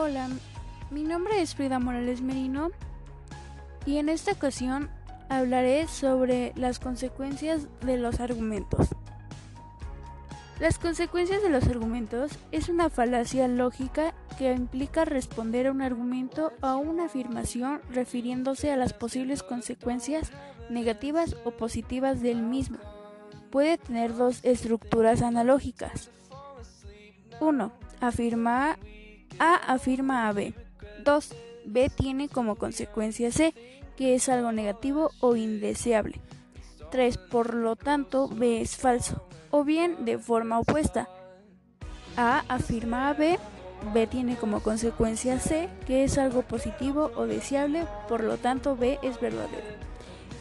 Hola, mi nombre es Frida Morales Merino y en esta ocasión hablaré sobre las consecuencias de los argumentos. Las consecuencias de los argumentos es una falacia lógica que implica responder a un argumento o a una afirmación refiriéndose a las posibles consecuencias negativas o positivas del mismo. Puede tener dos estructuras analógicas. 1. Afirma A afirma a B. 2. B tiene como consecuencia C, que es algo negativo o indeseable. 3. Por lo tanto, B es falso. O bien de forma opuesta. A afirma a B, B tiene como consecuencia C, que es algo positivo o deseable, por lo tanto B es verdadero.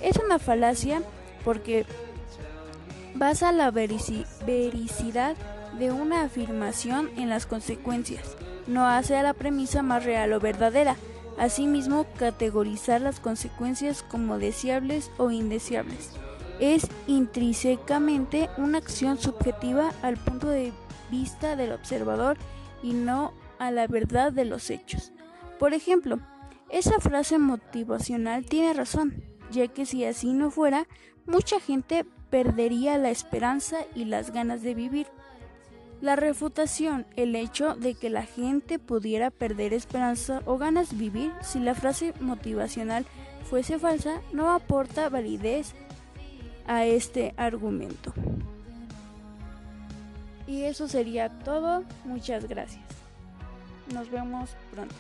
Es una falacia porque basa la vericidad de una afirmación en las consecuencias, no hace a la premisa más real o verdadera. Asimismo, categorizar las consecuencias como deseables o indeseables es intrínsecamente una acción subjetiva al punto de vista del observador y no a la verdad de los hechos. Por ejemplo, esa frase motivacional tiene razón, ya que si así no fuera, mucha gente perdería la esperanza y las ganas de vivir. La refutación, el hecho de que la gente pudiera perder esperanza o ganas de vivir si la frase motivacional fuese falsa, no aporta validez a este argumento. Y eso sería todo. Muchas gracias. Nos vemos pronto.